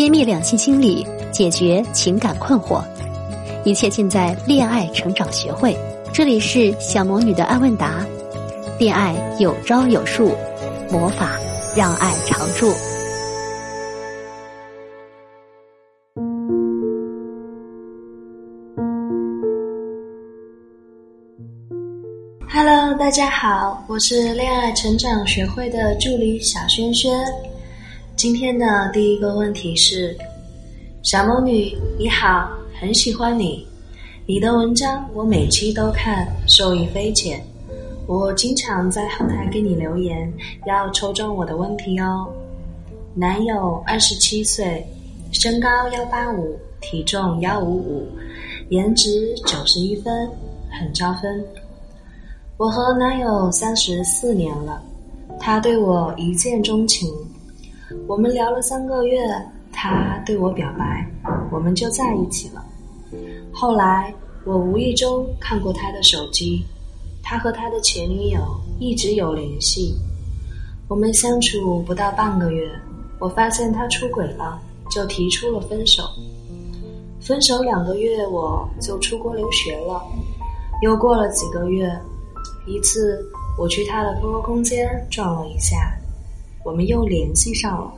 揭秘两性心理，解决情感困惑，一切尽在恋爱成长学会。这里是小魔女的爱问答，恋爱有招有术，魔法让爱常驻。Hello，大家好，我是恋爱成长学会的助理小轩轩。今天的第一个问题是：小魔女你好，很喜欢你，你的文章我每期都看，受益匪浅。我经常在后台给你留言，要抽中我的问题哦。男友二十七岁，身高幺八五，体重幺五五，颜值九十一分，很招分。我和男友三十四年了，他对我一见钟情。我们聊了三个月，他对我表白，我们就在一起了。后来我无意中看过他的手机，他和他的前女友一直有联系。我们相处不到半个月，我发现他出轨了，就提出了分手。分手两个月，我就出国留学了。又过了几个月，一次我去他的 QQ 空间转了一下。我们又联系上了。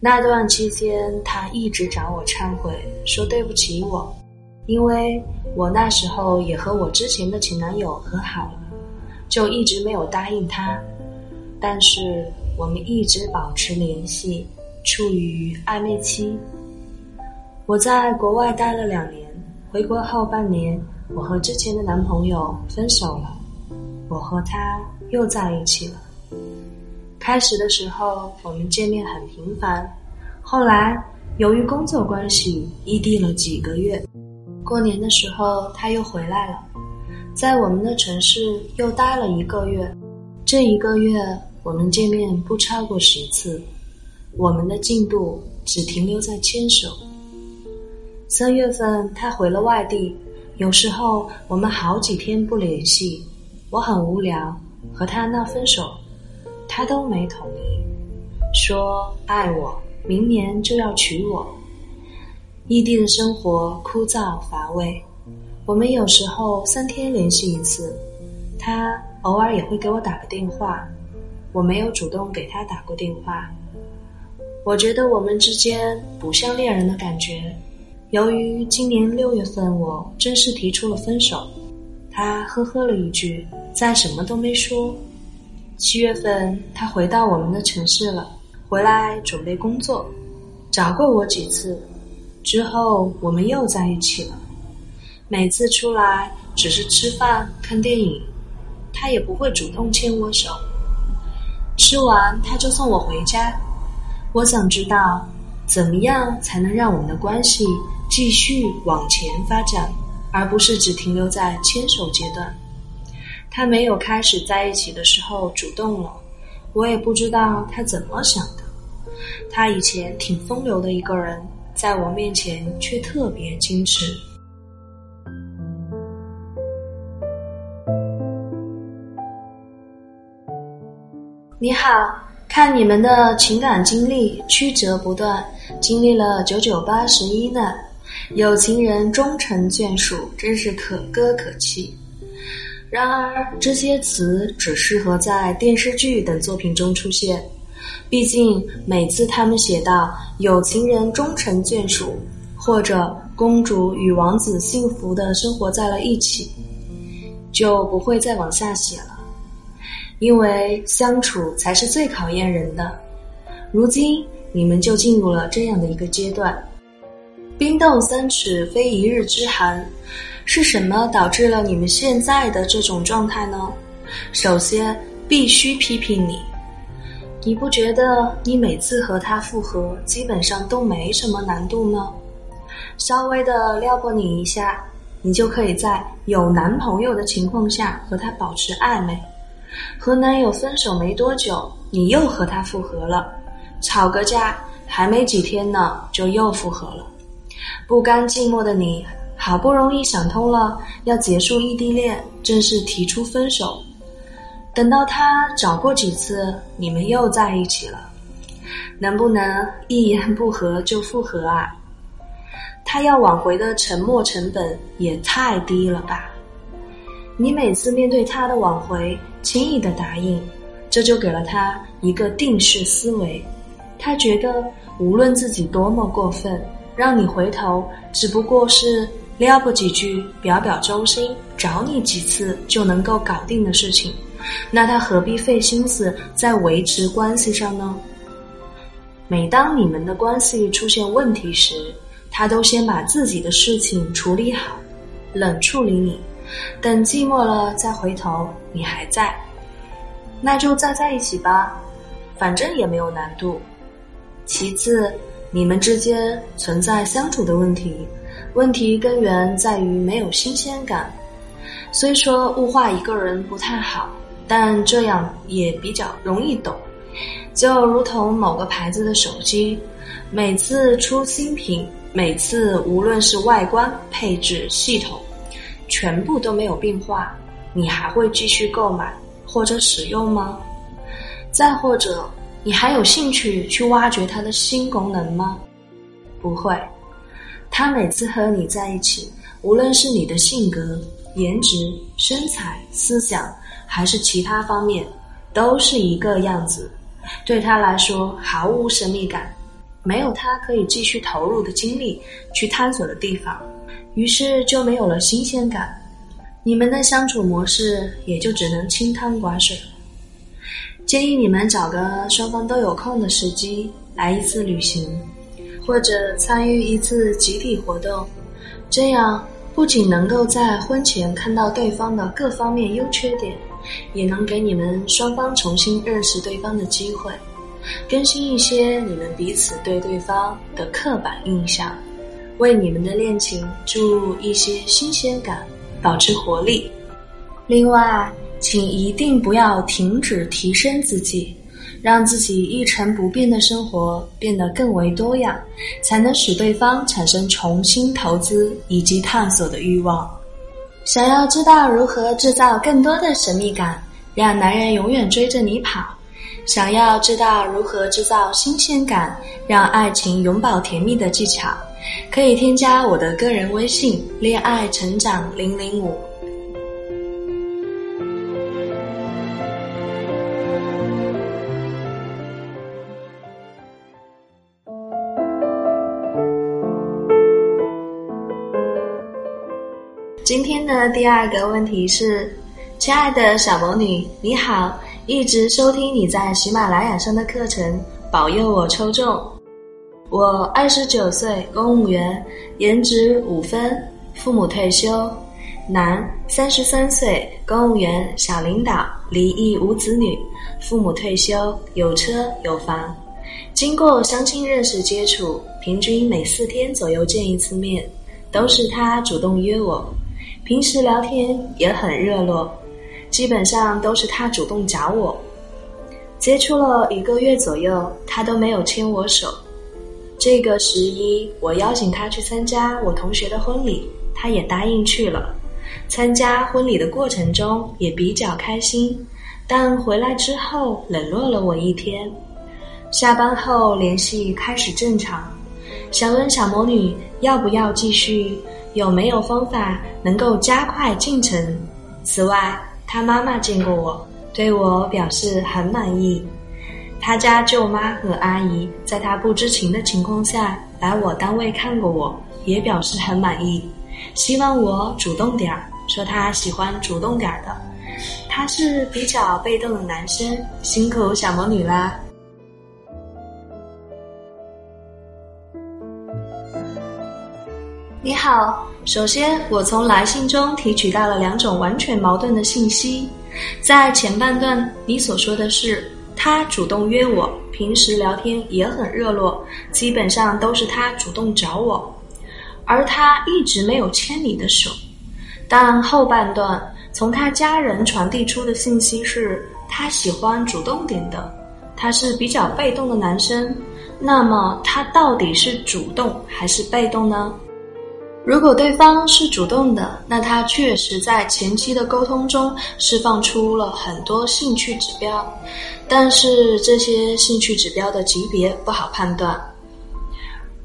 那段期间，他一直找我忏悔，说对不起我，因为我那时候也和我之前的前男友和好了，就一直没有答应他。但是我们一直保持联系，处于暧昧期。我在国外待了两年，回国后半年，我和之前的男朋友分手了，我和他又在一起了。开始的时候，我们见面很频繁，后来由于工作关系，异地了几个月。过年的时候，他又回来了，在我们的城市又待了一个月。这一个月，我们见面不超过十次，我们的进度只停留在牵手。三月份，他回了外地，有时候我们好几天不联系，我很无聊，和他闹分手。他都没同意，说爱我，明年就要娶我。异地的生活枯燥乏味，我们有时候三天联系一次，他偶尔也会给我打个电话，我没有主动给他打过电话。我觉得我们之间不像恋人的感觉。由于今年六月份我正式提出了分手，他呵呵了一句，再什么都没说。七月份，他回到我们的城市了，回来准备工作，找过我几次，之后我们又在一起了。每次出来只是吃饭、看电影，他也不会主动牵我手。吃完他就送我回家。我想知道，怎么样才能让我们的关系继续往前发展，而不是只停留在牵手阶段。他没有开始在一起的时候主动了，我也不知道他怎么想的。他以前挺风流的一个人，在我面前却特别矜持。你好，看你们的情感经历曲折不断，经历了九九八十一难，有情人终成眷属，真是可歌可泣。然而，这些词只适合在电视剧等作品中出现。毕竟，每次他们写到“有情人终成眷属”或者“公主与王子幸福的生活在了一起”，就不会再往下写了。因为相处才是最考验人的。如今，你们就进入了这样的一个阶段。冰冻三尺，非一日之寒。是什么导致了你们现在的这种状态呢？首先，必须批评你。你不觉得你每次和他复合基本上都没什么难度吗？稍微的撩拨你一下，你就可以在有男朋友的情况下和他保持暧昧。和男友分手没多久，你又和他复合了，吵个架还没几天呢，就又复合了。不甘寂寞的你。好不容易想通了，要结束异地恋，正式提出分手。等到他找过几次，你们又在一起了。能不能一言不合就复合啊？他要挽回的沉默成本也太低了吧？你每次面对他的挽回，轻易的答应，这就给了他一个定式思维。他觉得无论自己多么过分，让你回头只不过是撩不几句、表表忠心、找你几次就能够搞定的事情，那他何必费心思在维持关系上呢？每当你们的关系出现问题时，他都先把自己的事情处理好，冷处理你。等寂寞了再回头，你还在，那就再在一起吧，反正也没有难度。其次，你们之间存在相处的问题，问题根源在于没有新鲜感。虽说物化一个人不太好，但这样也比较容易懂。就如同某个牌子的手机，每次出新品，每次无论是外观、配置、系统。全部都没有变化，你还会继续购买或者使用吗？再或者，你还有兴趣去挖掘它的新功能吗？不会。他每次和你在一起，无论是你的性格、颜值、身材、思想，还是其他方面，都是一个样子。对他来说毫无神秘感，没有他可以继续投入的精力去探索的地方。于是就没有了新鲜感，你们的相处模式也就只能清汤寡水。建议你们找个双方都有空的时机来一次旅行，或者参与一次集体活动，这样不仅能够在婚前看到对方的各方面优缺点，也能给你们双方重新认识对方的机会，更新一些你们彼此对对方的刻板印象。为你们的恋情注入一些新鲜感，保持活力。另外，请一定不要停止提升自己，让自己一成不变的生活变得更为多样，才能使对方产生重新投资以及探索的欲望。想要知道如何制造更多的神秘感，让男人永远追着你跑；想要知道如何制造新鲜感，让爱情永葆甜蜜的技巧。可以添加我的个人微信“恋爱成长零零五”。今天的第二个问题是：亲爱的小魔女，你好，一直收听你在喜马拉雅上的课程，保佑我抽中。我二十九岁，公务员，颜值五分，父母退休，男，三十三岁，公务员，小领导，离异无子女，父母退休，有车有房。经过相亲认识接触，平均每四天左右见一次面，都是他主动约我，平时聊天也很热络，基本上都是他主动找我。接触了一个月左右，他都没有牵我手。这个十一，我邀请他去参加我同学的婚礼，他也答应去了。参加婚礼的过程中也比较开心，但回来之后冷落了我一天。下班后联系开始正常，想问小魔女要不要继续？有没有方法能够加快进程？此外，他妈妈见过我，对我表示很满意。他家舅妈和阿姨在他不知情的情况下来我单位看过我，也表示很满意，希望我主动点儿，说他喜欢主动点儿的。他是比较被动的男生，辛苦小魔女啦。你好，首先我从来信中提取到了两种完全矛盾的信息，在前半段你所说的是。他主动约我，平时聊天也很热络，基本上都是他主动找我，而他一直没有牵你的手。但后半段从他家人传递出的信息是，他喜欢主动点的，他是比较被动的男生。那么他到底是主动还是被动呢？如果对方是主动的，那他确实在前期的沟通中释放出了很多兴趣指标，但是这些兴趣指标的级别不好判断。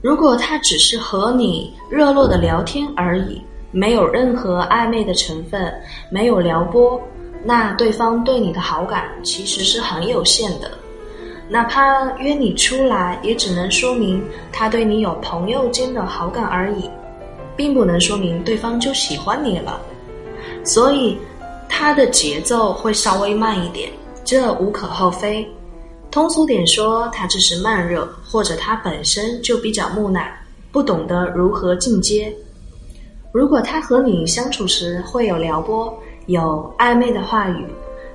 如果他只是和你热络的聊天而已，没有任何暧昧的成分，没有撩拨，那对方对你的好感其实是很有限的。哪怕约你出来，也只能说明他对你有朋友间的好感而已。并不能说明对方就喜欢你了，所以他的节奏会稍微慢一点，这无可厚非。通俗点说，他只是慢热，或者他本身就比较木讷，不懂得如何进阶。如果他和你相处时会有撩拨、有暧昧的话语，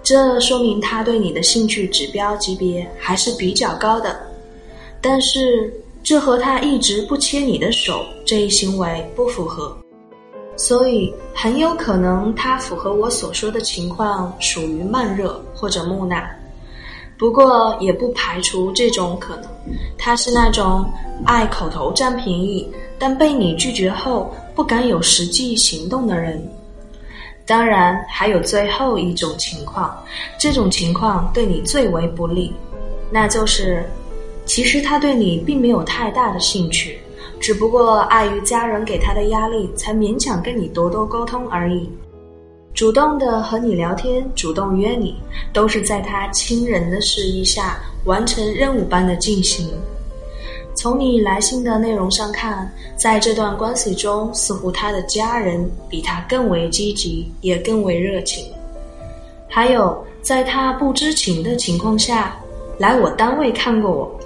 这说明他对你的兴趣指标级别还是比较高的。但是。这和他一直不牵你的手这一行为不符合，所以很有可能他符合我所说的情况，属于慢热或者木讷。不过也不排除这种可能，他是那种爱口头占便宜，但被你拒绝后不敢有实际行动的人。当然，还有最后一种情况，这种情况对你最为不利，那就是。其实他对你并没有太大的兴趣，只不过碍于家人给他的压力，才勉强跟你多多沟通而已。主动的和你聊天，主动约你，都是在他亲人的示意下完成任务般的进行。从你来信的内容上看，在这段关系中，似乎他的家人比他更为积极，也更为热情。还有，在他不知情的情况下，来我单位看过我。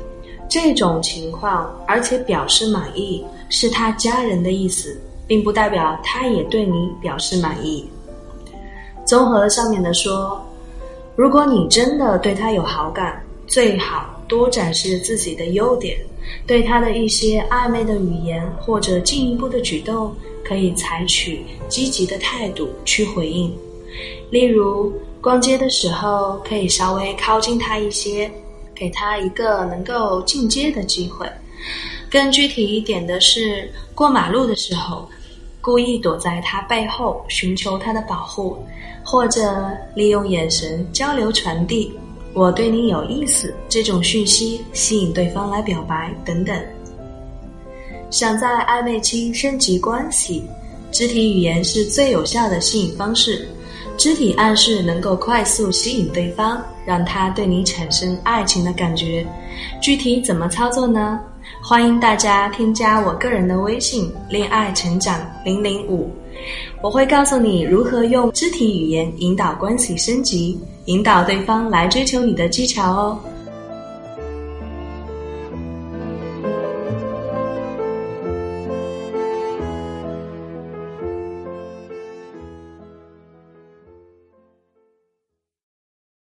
这种情况，而且表示满意，是他家人的意思，并不代表他也对你表示满意。综合上面的说，如果你真的对他有好感，最好多展示自己的优点，对他的一些暧昧的语言或者进一步的举动，可以采取积极的态度去回应。例如，逛街的时候可以稍微靠近他一些。给他一个能够进阶的机会。更具体一点的是，过马路的时候，故意躲在他背后，寻求他的保护，或者利用眼神交流传递“我对你有意思”这种讯息，吸引对方来表白等等。想在暧昧期升级关系，肢体语言是最有效的吸引方式。肢体暗示能够快速吸引对方，让他对你产生爱情的感觉。具体怎么操作呢？欢迎大家添加我个人的微信“恋爱成长零零五”，我会告诉你如何用肢体语言引导关系升级，引导对方来追求你的技巧哦。